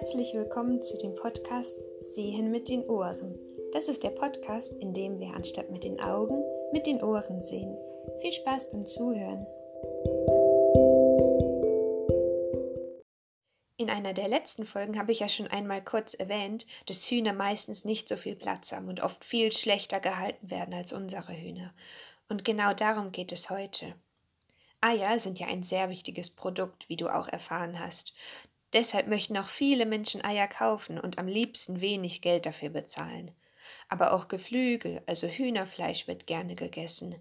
Herzlich willkommen zu dem Podcast Sehen mit den Ohren. Das ist der Podcast, in dem wir anstatt mit den Augen mit den Ohren sehen. Viel Spaß beim Zuhören. In einer der letzten Folgen habe ich ja schon einmal kurz erwähnt, dass Hühner meistens nicht so viel Platz haben und oft viel schlechter gehalten werden als unsere Hühner. Und genau darum geht es heute. Eier sind ja ein sehr wichtiges Produkt, wie du auch erfahren hast. Deshalb möchten auch viele Menschen Eier kaufen und am liebsten wenig Geld dafür bezahlen. Aber auch Geflügel, also Hühnerfleisch, wird gerne gegessen.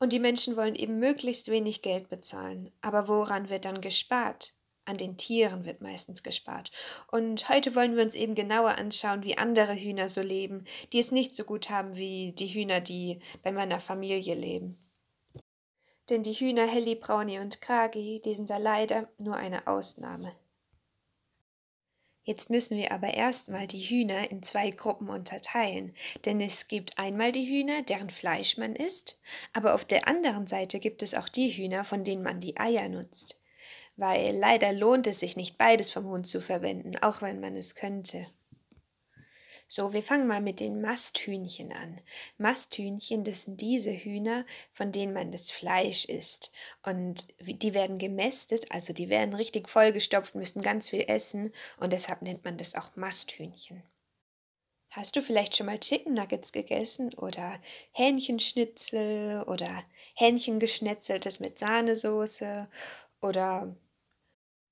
Und die Menschen wollen eben möglichst wenig Geld bezahlen. Aber woran wird dann gespart? An den Tieren wird meistens gespart. Und heute wollen wir uns eben genauer anschauen, wie andere Hühner so leben, die es nicht so gut haben wie die Hühner, die bei meiner Familie leben. Denn die Hühner Helly, Brownie und Kragi, die sind da leider nur eine Ausnahme. Jetzt müssen wir aber erstmal die Hühner in zwei Gruppen unterteilen, denn es gibt einmal die Hühner, deren Fleisch man isst, aber auf der anderen Seite gibt es auch die Hühner, von denen man die Eier nutzt. Weil leider lohnt es sich nicht beides vom Hund zu verwenden, auch wenn man es könnte. So, wir fangen mal mit den Masthühnchen an. Masthühnchen, das sind diese Hühner, von denen man das Fleisch isst. Und die werden gemästet, also die werden richtig vollgestopft, müssen ganz viel essen und deshalb nennt man das auch Masthühnchen. Hast du vielleicht schon mal Chicken Nuggets gegessen oder Hähnchenschnitzel oder Hähnchengeschnetzeltes mit Sahnesoße oder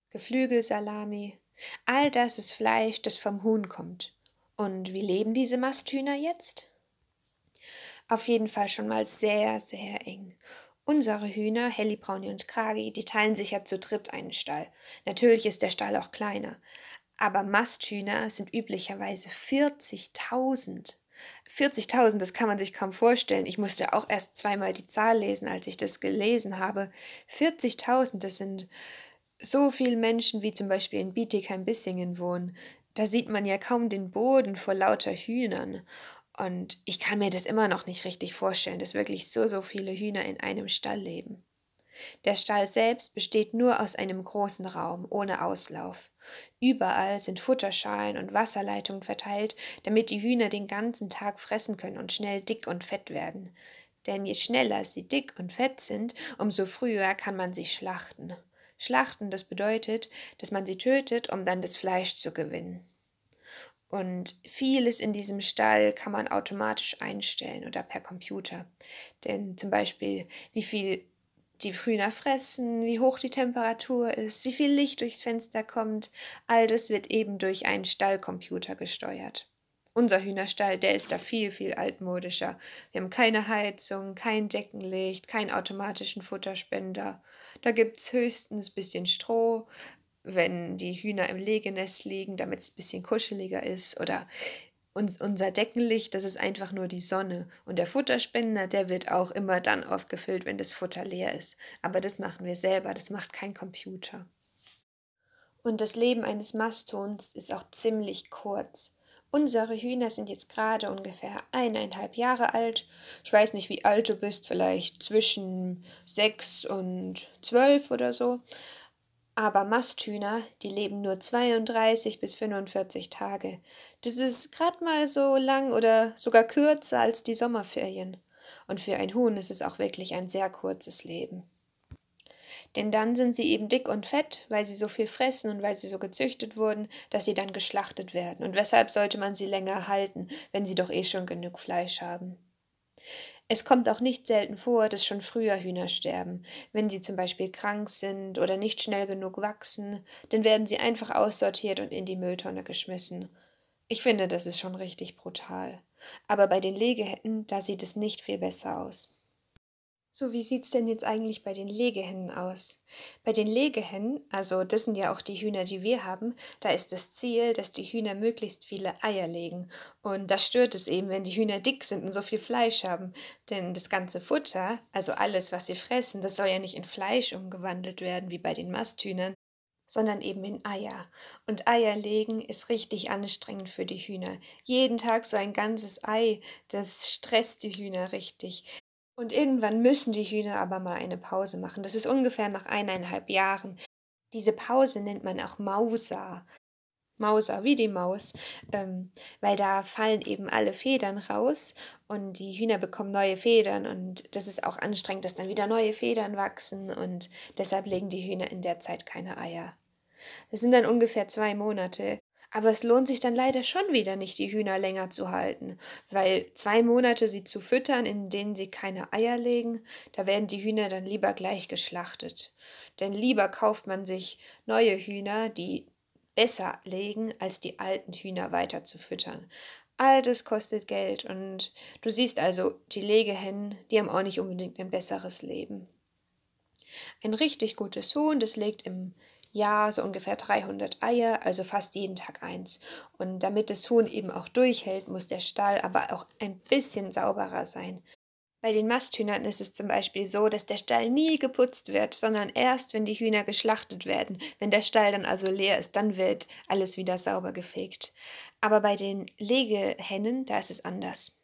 Geflügelsalami? All das ist Fleisch, das vom Huhn kommt. Und wie leben diese Masthühner jetzt? Auf jeden Fall schon mal sehr, sehr eng. Unsere Hühner, Helly, Brownie und Kragi, die teilen sich ja zu dritt einen Stall. Natürlich ist der Stall auch kleiner. Aber Masthühner sind üblicherweise 40.000. 40.000, das kann man sich kaum vorstellen. Ich musste auch erst zweimal die Zahl lesen, als ich das gelesen habe. 40.000, das sind so viele Menschen, wie zum Beispiel in Bietigheim-Bissingen wohnen. Da sieht man ja kaum den Boden vor lauter Hühnern. Und ich kann mir das immer noch nicht richtig vorstellen, dass wirklich so, so viele Hühner in einem Stall leben. Der Stall selbst besteht nur aus einem großen Raum ohne Auslauf. Überall sind Futterschalen und Wasserleitungen verteilt, damit die Hühner den ganzen Tag fressen können und schnell dick und fett werden. Denn je schneller sie dick und fett sind, umso früher kann man sie schlachten. Schlachten, das bedeutet, dass man sie tötet, um dann das Fleisch zu gewinnen. Und vieles in diesem Stall kann man automatisch einstellen oder per Computer. Denn zum Beispiel, wie viel die Hühner fressen, wie hoch die Temperatur ist, wie viel Licht durchs Fenster kommt, all das wird eben durch einen Stallcomputer gesteuert. Unser Hühnerstall, der ist da viel, viel altmodischer. Wir haben keine Heizung, kein Deckenlicht, keinen automatischen Futterspender. Da gibt es höchstens ein bisschen Stroh, wenn die Hühner im Legenest liegen, damit es ein bisschen kuscheliger ist. Oder uns, unser Deckenlicht, das ist einfach nur die Sonne. Und der Futterspender, der wird auch immer dann aufgefüllt, wenn das Futter leer ist. Aber das machen wir selber, das macht kein Computer. Und das Leben eines Masttons ist auch ziemlich kurz. Unsere Hühner sind jetzt gerade ungefähr eineinhalb Jahre alt. Ich weiß nicht, wie alt du bist, vielleicht zwischen sechs und zwölf oder so. Aber Masthühner, die leben nur 32 bis 45 Tage. Das ist gerade mal so lang oder sogar kürzer als die Sommerferien. Und für ein Huhn ist es auch wirklich ein sehr kurzes Leben. Denn dann sind sie eben dick und fett, weil sie so viel fressen und weil sie so gezüchtet wurden, dass sie dann geschlachtet werden. Und weshalb sollte man sie länger halten, wenn sie doch eh schon genug Fleisch haben? Es kommt auch nicht selten vor, dass schon früher Hühner sterben. Wenn sie zum Beispiel krank sind oder nicht schnell genug wachsen, dann werden sie einfach aussortiert und in die Mülltonne geschmissen. Ich finde, das ist schon richtig brutal. Aber bei den Legehennen, da sieht es nicht viel besser aus. So, wie sieht's denn jetzt eigentlich bei den Legehennen aus? Bei den Legehennen, also das sind ja auch die Hühner, die wir haben, da ist das Ziel, dass die Hühner möglichst viele Eier legen. Und das stört es eben, wenn die Hühner dick sind und so viel Fleisch haben. Denn das ganze Futter, also alles, was sie fressen, das soll ja nicht in Fleisch umgewandelt werden, wie bei den Masthühnern, sondern eben in Eier. Und Eier legen ist richtig anstrengend für die Hühner. Jeden Tag so ein ganzes Ei, das stresst die Hühner richtig. Und irgendwann müssen die Hühner aber mal eine Pause machen. Das ist ungefähr nach eineinhalb Jahren. Diese Pause nennt man auch Mausa. Mauser, wie die Maus, ähm, weil da fallen eben alle Federn raus und die Hühner bekommen neue Federn und das ist auch anstrengend, dass dann wieder neue Federn wachsen und deshalb legen die Hühner in der Zeit keine Eier. Das sind dann ungefähr zwei Monate. Aber es lohnt sich dann leider schon wieder nicht, die Hühner länger zu halten, weil zwei Monate sie zu füttern, in denen sie keine Eier legen, da werden die Hühner dann lieber gleich geschlachtet. Denn lieber kauft man sich neue Hühner, die besser legen, als die alten Hühner weiter zu füttern. All das kostet Geld und du siehst also, die Legehennen, die haben auch nicht unbedingt ein besseres Leben. Ein richtig gutes Huhn, das legt im Jahr so ungefähr 300 Eier, also fast jeden Tag eins. Und damit das Huhn eben auch durchhält, muss der Stall aber auch ein bisschen sauberer sein. Bei den Masthühnern ist es zum Beispiel so, dass der Stall nie geputzt wird, sondern erst, wenn die Hühner geschlachtet werden. Wenn der Stall dann also leer ist, dann wird alles wieder sauber gefegt. Aber bei den Legehennen, da ist es anders.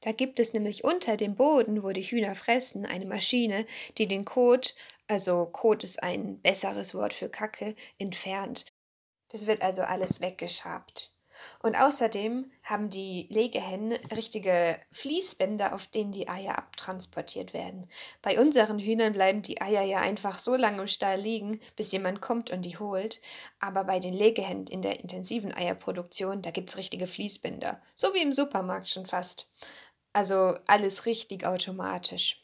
Da gibt es nämlich unter dem Boden, wo die Hühner fressen, eine Maschine, die den Kot, also Kot ist ein besseres Wort für Kacke, entfernt. Das wird also alles weggeschabt. Und außerdem haben die Legehennen richtige Fließbänder, auf denen die Eier abtransportiert werden. Bei unseren Hühnern bleiben die Eier ja einfach so lange im Stall liegen, bis jemand kommt und die holt. Aber bei den Legehennen in der intensiven Eierproduktion, da gibt es richtige Fließbänder. So wie im Supermarkt schon fast. Also alles richtig automatisch.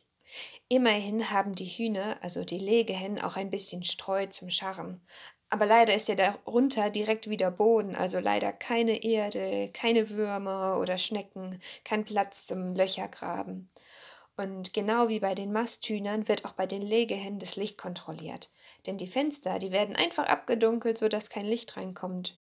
Immerhin haben die Hühner, also die Legehennen, auch ein bisschen Streu zum Scharren. Aber leider ist ja darunter direkt wieder Boden, also leider keine Erde, keine Würmer oder Schnecken, kein Platz zum Löchergraben. Und genau wie bei den Masthühnern wird auch bei den Legehennen das Licht kontrolliert. Denn die Fenster, die werden einfach abgedunkelt, sodass kein Licht reinkommt.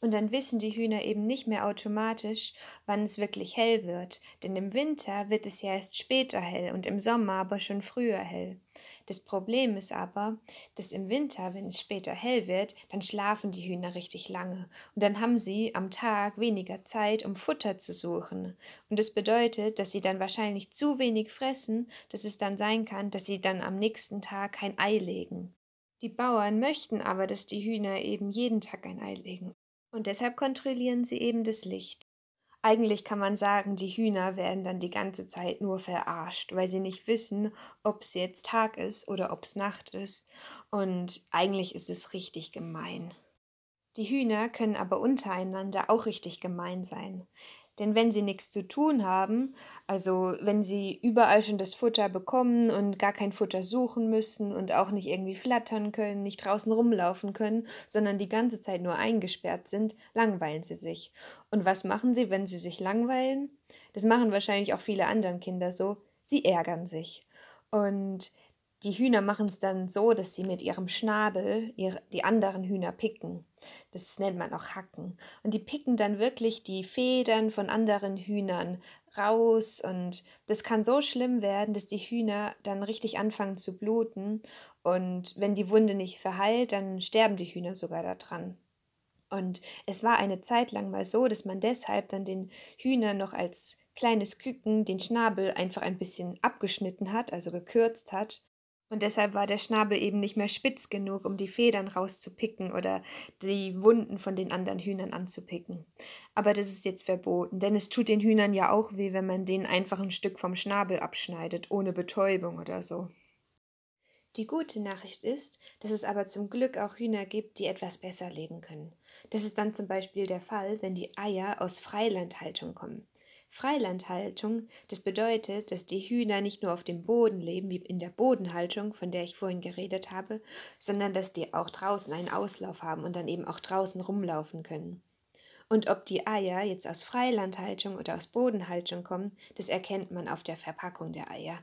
Und dann wissen die Hühner eben nicht mehr automatisch, wann es wirklich hell wird, denn im Winter wird es ja erst später hell und im Sommer aber schon früher hell. Das Problem ist aber, dass im Winter, wenn es später hell wird, dann schlafen die Hühner richtig lange und dann haben sie am Tag weniger Zeit, um Futter zu suchen. Und das bedeutet, dass sie dann wahrscheinlich zu wenig fressen, dass es dann sein kann, dass sie dann am nächsten Tag kein Ei legen. Die Bauern möchten aber, dass die Hühner eben jeden Tag ein Ei legen. Und deshalb kontrollieren sie eben das Licht. Eigentlich kann man sagen, die Hühner werden dann die ganze Zeit nur verarscht, weil sie nicht wissen, ob es jetzt Tag ist oder ob es Nacht ist. Und eigentlich ist es richtig gemein. Die Hühner können aber untereinander auch richtig gemein sein. Denn wenn sie nichts zu tun haben, also wenn sie überall schon das Futter bekommen und gar kein Futter suchen müssen und auch nicht irgendwie flattern können, nicht draußen rumlaufen können, sondern die ganze Zeit nur eingesperrt sind, langweilen sie sich. Und was machen sie, wenn sie sich langweilen? Das machen wahrscheinlich auch viele anderen Kinder so. Sie ärgern sich. Und die Hühner machen es dann so, dass sie mit ihrem Schnabel ihre, die anderen Hühner picken. Das nennt man auch Hacken. Und die picken dann wirklich die Federn von anderen Hühnern raus. Und das kann so schlimm werden, dass die Hühner dann richtig anfangen zu bluten. Und wenn die Wunde nicht verheilt, dann sterben die Hühner sogar daran. Und es war eine Zeit lang mal so, dass man deshalb dann den Hühnern noch als kleines Küken den Schnabel einfach ein bisschen abgeschnitten hat, also gekürzt hat, und deshalb war der Schnabel eben nicht mehr spitz genug, um die Federn rauszupicken oder die Wunden von den anderen Hühnern anzupicken. Aber das ist jetzt verboten, denn es tut den Hühnern ja auch weh, wenn man denen einfach ein Stück vom Schnabel abschneidet, ohne Betäubung oder so. Die gute Nachricht ist, dass es aber zum Glück auch Hühner gibt, die etwas besser leben können. Das ist dann zum Beispiel der Fall, wenn die Eier aus Freilandhaltung kommen. Freilandhaltung, das bedeutet, dass die Hühner nicht nur auf dem Boden leben, wie in der Bodenhaltung, von der ich vorhin geredet habe, sondern dass die auch draußen einen Auslauf haben und dann eben auch draußen rumlaufen können. Und ob die Eier jetzt aus Freilandhaltung oder aus Bodenhaltung kommen, das erkennt man auf der Verpackung der Eier.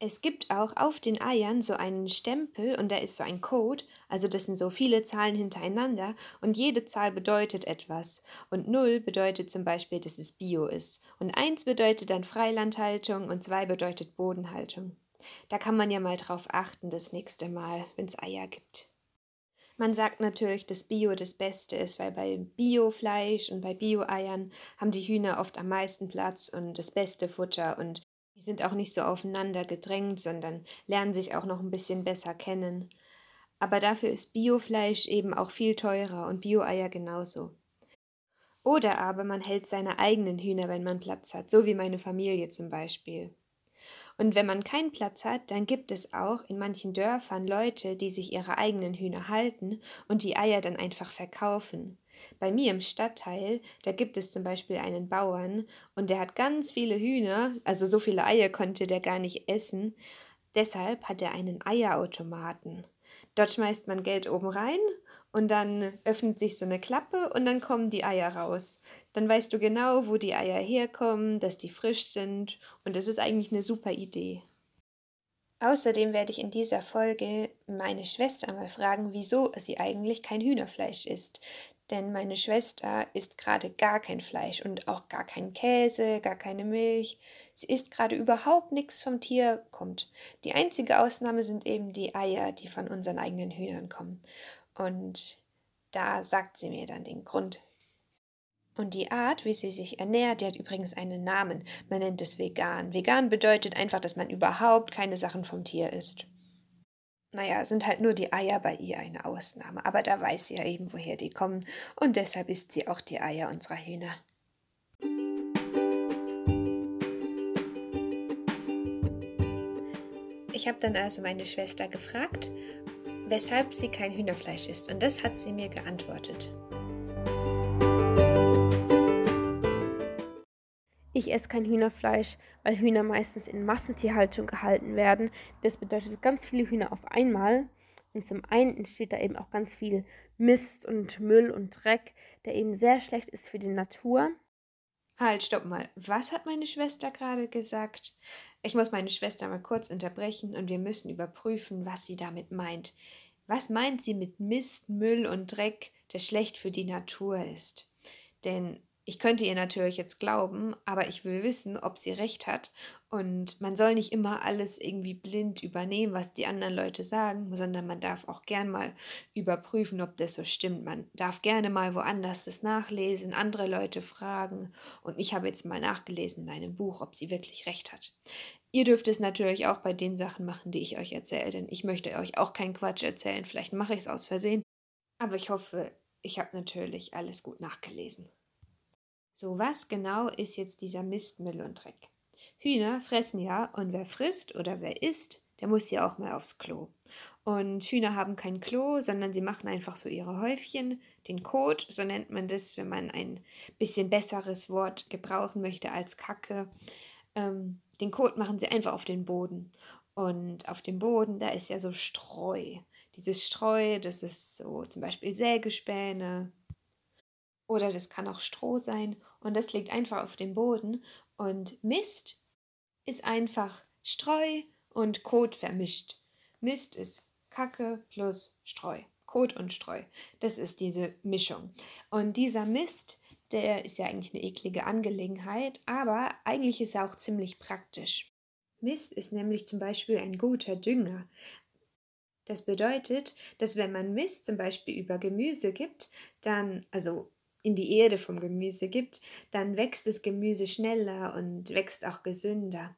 Es gibt auch auf den Eiern so einen Stempel und da ist so ein Code, also das sind so viele Zahlen hintereinander und jede Zahl bedeutet etwas. Und 0 bedeutet zum Beispiel, dass es Bio ist. Und 1 bedeutet dann Freilandhaltung und 2 bedeutet Bodenhaltung. Da kann man ja mal drauf achten das nächste Mal, wenn es Eier gibt. Man sagt natürlich, dass Bio das Beste ist, weil bei Biofleisch und bei Bio-Eiern haben die Hühner oft am meisten Platz und das beste Futter und die sind auch nicht so aufeinander gedrängt, sondern lernen sich auch noch ein bisschen besser kennen. aber dafür ist Biofleisch eben auch viel teurer und Bio-Eier genauso. Oder aber man hält seine eigenen Hühner, wenn man Platz hat, so wie meine Familie zum Beispiel. Und wenn man keinen Platz hat, dann gibt es auch in manchen Dörfern Leute, die sich ihre eigenen Hühner halten und die Eier dann einfach verkaufen. Bei mir im Stadtteil, da gibt es zum Beispiel einen Bauern und der hat ganz viele Hühner, also so viele Eier konnte der gar nicht essen. Deshalb hat er einen Eierautomaten. Dort schmeißt man Geld oben rein und dann öffnet sich so eine Klappe und dann kommen die Eier raus. Dann weißt du genau, wo die Eier herkommen, dass die frisch sind und das ist eigentlich eine super Idee. Außerdem werde ich in dieser Folge meine Schwester mal fragen, wieso sie eigentlich kein Hühnerfleisch isst. Denn meine Schwester isst gerade gar kein Fleisch und auch gar keinen Käse, gar keine Milch. Sie isst gerade überhaupt nichts vom Tier kommt. Die einzige Ausnahme sind eben die Eier, die von unseren eigenen Hühnern kommen. Und da sagt sie mir dann den Grund. Und die Art, wie sie sich ernährt, die hat übrigens einen Namen. Man nennt es vegan. Vegan bedeutet einfach, dass man überhaupt keine Sachen vom Tier isst. Naja, sind halt nur die Eier bei ihr eine Ausnahme, aber da weiß sie ja eben, woher die kommen, und deshalb isst sie auch die Eier unserer Hühner. Ich habe dann also meine Schwester gefragt, weshalb sie kein Hühnerfleisch isst, und das hat sie mir geantwortet. Esse kein Hühnerfleisch, weil Hühner meistens in Massentierhaltung gehalten werden. Das bedeutet ganz viele Hühner auf einmal. Und zum einen entsteht da eben auch ganz viel Mist und Müll und Dreck, der eben sehr schlecht ist für die Natur. Halt, stopp mal. Was hat meine Schwester gerade gesagt? Ich muss meine Schwester mal kurz unterbrechen und wir müssen überprüfen, was sie damit meint. Was meint sie mit Mist, Müll und Dreck, der schlecht für die Natur ist? Denn ich könnte ihr natürlich jetzt glauben, aber ich will wissen, ob sie recht hat. Und man soll nicht immer alles irgendwie blind übernehmen, was die anderen Leute sagen, sondern man darf auch gern mal überprüfen, ob das so stimmt. Man darf gerne mal woanders das nachlesen, andere Leute fragen. Und ich habe jetzt mal nachgelesen in einem Buch, ob sie wirklich recht hat. Ihr dürft es natürlich auch bei den Sachen machen, die ich euch erzähle, denn ich möchte euch auch keinen Quatsch erzählen. Vielleicht mache ich es aus Versehen. Aber ich hoffe, ich habe natürlich alles gut nachgelesen. So, was genau ist jetzt dieser Mist, Müll und Dreck? Hühner fressen ja und wer frisst oder wer isst, der muss ja auch mal aufs Klo. Und Hühner haben kein Klo, sondern sie machen einfach so ihre Häufchen, den Kot, so nennt man das, wenn man ein bisschen besseres Wort gebrauchen möchte als Kacke. Ähm, den Kot machen sie einfach auf den Boden. Und auf dem Boden, da ist ja so Streu. Dieses Streu, das ist so zum Beispiel Sägespäne, oder das kann auch Stroh sein und das liegt einfach auf dem Boden. Und Mist ist einfach Streu und Kot vermischt. Mist ist Kacke plus Streu. Kot und Streu. Das ist diese Mischung. Und dieser Mist, der ist ja eigentlich eine eklige Angelegenheit, aber eigentlich ist er auch ziemlich praktisch. Mist ist nämlich zum Beispiel ein guter Dünger. Das bedeutet, dass wenn man Mist zum Beispiel über Gemüse gibt, dann, also in die Erde vom Gemüse gibt, dann wächst das Gemüse schneller und wächst auch gesünder.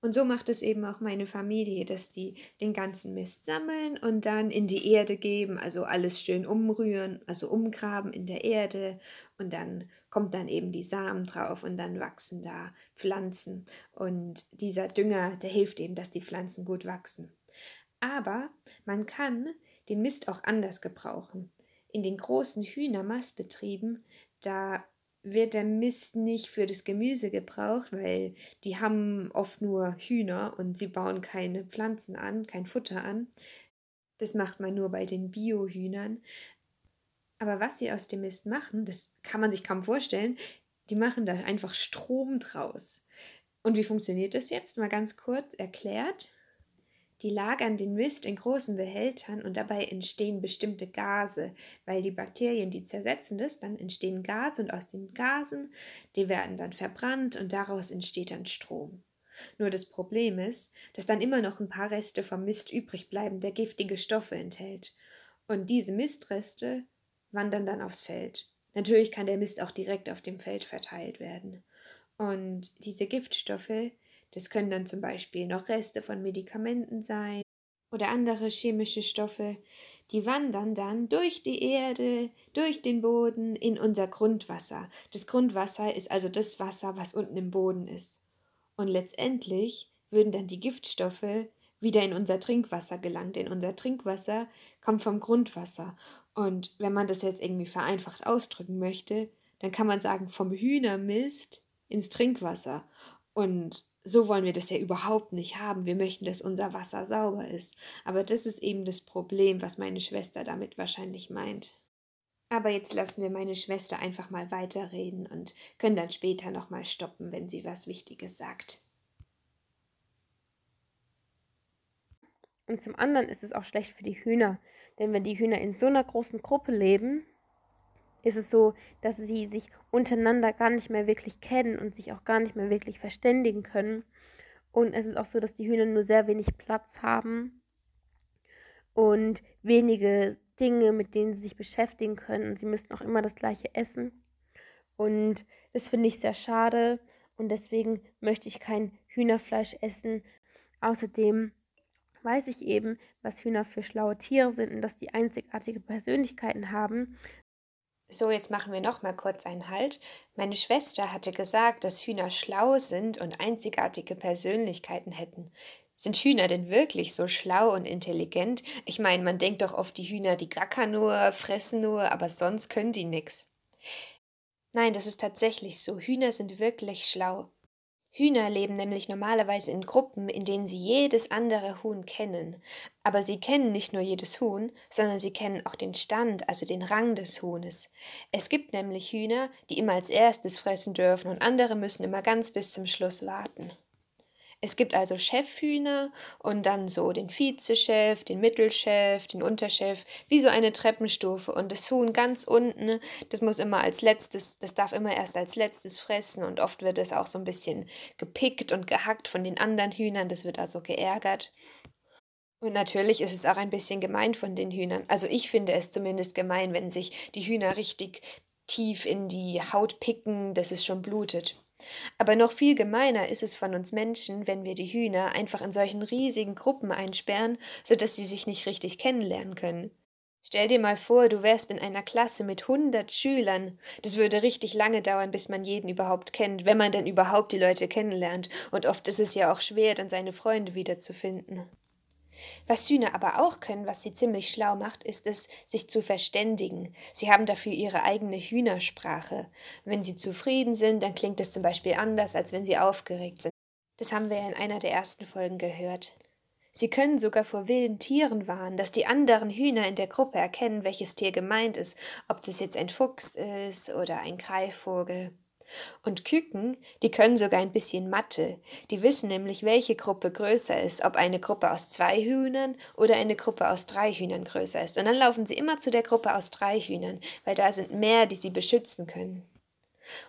Und so macht es eben auch meine Familie, dass die den ganzen Mist sammeln und dann in die Erde geben, also alles schön umrühren, also umgraben in der Erde und dann kommt dann eben die Samen drauf und dann wachsen da Pflanzen und dieser Dünger, der hilft eben, dass die Pflanzen gut wachsen. Aber man kann den Mist auch anders gebrauchen in den großen Hühnermastbetrieben, da wird der Mist nicht für das Gemüse gebraucht, weil die haben oft nur Hühner und sie bauen keine Pflanzen an, kein Futter an. Das macht man nur bei den Biohühnern. Aber was sie aus dem Mist machen, das kann man sich kaum vorstellen. Die machen da einfach Strom draus. Und wie funktioniert das jetzt? Mal ganz kurz erklärt. Die lagern den Mist in großen Behältern und dabei entstehen bestimmte Gase, weil die Bakterien, die zersetzen das, dann entstehen Gase und aus den Gasen, die werden dann verbrannt und daraus entsteht dann Strom. Nur das Problem ist, dass dann immer noch ein paar Reste vom Mist übrig bleiben, der giftige Stoffe enthält. Und diese Mistreste wandern dann aufs Feld. Natürlich kann der Mist auch direkt auf dem Feld verteilt werden. Und diese Giftstoffe, das können dann zum Beispiel noch Reste von Medikamenten sein oder andere chemische Stoffe, die wandern dann durch die Erde, durch den Boden in unser Grundwasser. Das Grundwasser ist also das Wasser, was unten im Boden ist. Und letztendlich würden dann die Giftstoffe wieder in unser Trinkwasser gelangt. Denn unser Trinkwasser kommt vom Grundwasser. Und wenn man das jetzt irgendwie vereinfacht ausdrücken möchte, dann kann man sagen, vom Hühnermist ins Trinkwasser. Und so wollen wir das ja überhaupt nicht haben. Wir möchten, dass unser Wasser sauber ist. Aber das ist eben das Problem, was meine Schwester damit wahrscheinlich meint. Aber jetzt lassen wir meine Schwester einfach mal weiterreden und können dann später nochmal stoppen, wenn sie was Wichtiges sagt. Und zum anderen ist es auch schlecht für die Hühner, denn wenn die Hühner in so einer großen Gruppe leben, ist es so, dass sie sich untereinander gar nicht mehr wirklich kennen und sich auch gar nicht mehr wirklich verständigen können. Und es ist auch so, dass die Hühner nur sehr wenig Platz haben und wenige Dinge, mit denen sie sich beschäftigen können. Und sie müssen auch immer das gleiche essen. Und das finde ich sehr schade. Und deswegen möchte ich kein Hühnerfleisch essen. Außerdem weiß ich eben, was Hühner für schlaue Tiere sind und dass die einzigartige Persönlichkeiten haben. So, jetzt machen wir noch mal kurz einen Halt. Meine Schwester hatte gesagt, dass Hühner schlau sind und einzigartige Persönlichkeiten hätten. Sind Hühner denn wirklich so schlau und intelligent? Ich meine, man denkt doch oft, die Hühner, die gackern nur, fressen nur, aber sonst können die nix. Nein, das ist tatsächlich so. Hühner sind wirklich schlau. Hühner leben nämlich normalerweise in Gruppen, in denen sie jedes andere Huhn kennen. Aber sie kennen nicht nur jedes Huhn, sondern sie kennen auch den Stand, also den Rang des Huhnes. Es gibt nämlich Hühner, die immer als erstes fressen dürfen und andere müssen immer ganz bis zum Schluss warten. Es gibt also Chefhühner und dann so den Vizechef, den Mittelchef, den Unterchef, wie so eine Treppenstufe. Und das Huhn ganz unten, das muss immer als letztes, das darf immer erst als letztes fressen und oft wird es auch so ein bisschen gepickt und gehackt von den anderen Hühnern. Das wird also geärgert. Und natürlich ist es auch ein bisschen gemein von den Hühnern. Also ich finde es zumindest gemein, wenn sich die Hühner richtig tief in die Haut picken, dass es schon blutet. Aber noch viel gemeiner ist es von uns Menschen, wenn wir die Hühner einfach in solchen riesigen Gruppen einsperren, so dass sie sich nicht richtig kennenlernen können. Stell dir mal vor, du wärst in einer Klasse mit hundert Schülern. Das würde richtig lange dauern, bis man jeden überhaupt kennt, wenn man denn überhaupt die Leute kennenlernt. Und oft ist es ja auch schwer, dann seine Freunde wiederzufinden. Was Hühner aber auch können, was sie ziemlich schlau macht, ist es, sich zu verständigen. Sie haben dafür ihre eigene Hühnersprache. Wenn sie zufrieden sind, dann klingt es zum Beispiel anders, als wenn sie aufgeregt sind. Das haben wir in einer der ersten Folgen gehört. Sie können sogar vor wilden Tieren warnen, dass die anderen Hühner in der Gruppe erkennen, welches Tier gemeint ist, ob das jetzt ein Fuchs ist oder ein Greifvogel. Und Küken, die können sogar ein bisschen Mathe. Die wissen nämlich, welche Gruppe größer ist, ob eine Gruppe aus zwei Hühnern oder eine Gruppe aus drei Hühnern größer ist. Und dann laufen sie immer zu der Gruppe aus drei Hühnern, weil da sind mehr, die sie beschützen können.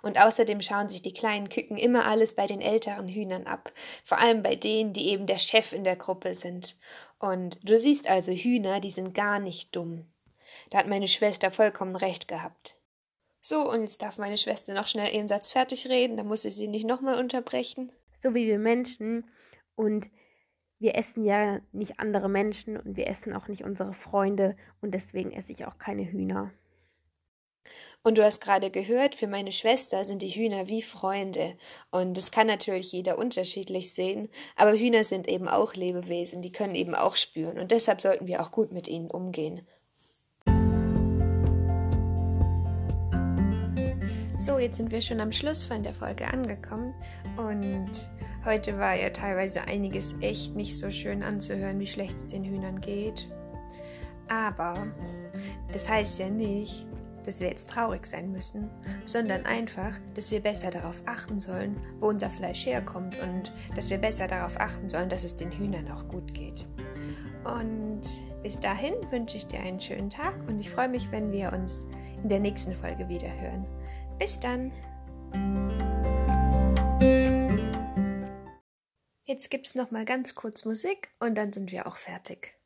Und außerdem schauen sich die kleinen Küken immer alles bei den älteren Hühnern ab, vor allem bei denen, die eben der Chef in der Gruppe sind. Und du siehst also Hühner, die sind gar nicht dumm. Da hat meine Schwester vollkommen recht gehabt. So, und jetzt darf meine Schwester noch schnell ihren Satz fertig reden, dann muss ich sie nicht nochmal unterbrechen. So wie wir Menschen und wir essen ja nicht andere Menschen und wir essen auch nicht unsere Freunde und deswegen esse ich auch keine Hühner. Und du hast gerade gehört, für meine Schwester sind die Hühner wie Freunde. Und das kann natürlich jeder unterschiedlich sehen, aber Hühner sind eben auch Lebewesen, die können eben auch spüren und deshalb sollten wir auch gut mit ihnen umgehen. So, jetzt sind wir schon am Schluss von der Folge angekommen und heute war ja teilweise einiges echt nicht so schön anzuhören, wie schlecht es den Hühnern geht. Aber das heißt ja nicht, dass wir jetzt traurig sein müssen, sondern einfach, dass wir besser darauf achten sollen, wo unser Fleisch herkommt und dass wir besser darauf achten sollen, dass es den Hühnern auch gut geht. Und bis dahin wünsche ich dir einen schönen Tag und ich freue mich, wenn wir uns in der nächsten Folge wieder hören. Bis dann. Jetzt gibt's noch mal ganz kurz Musik und dann sind wir auch fertig.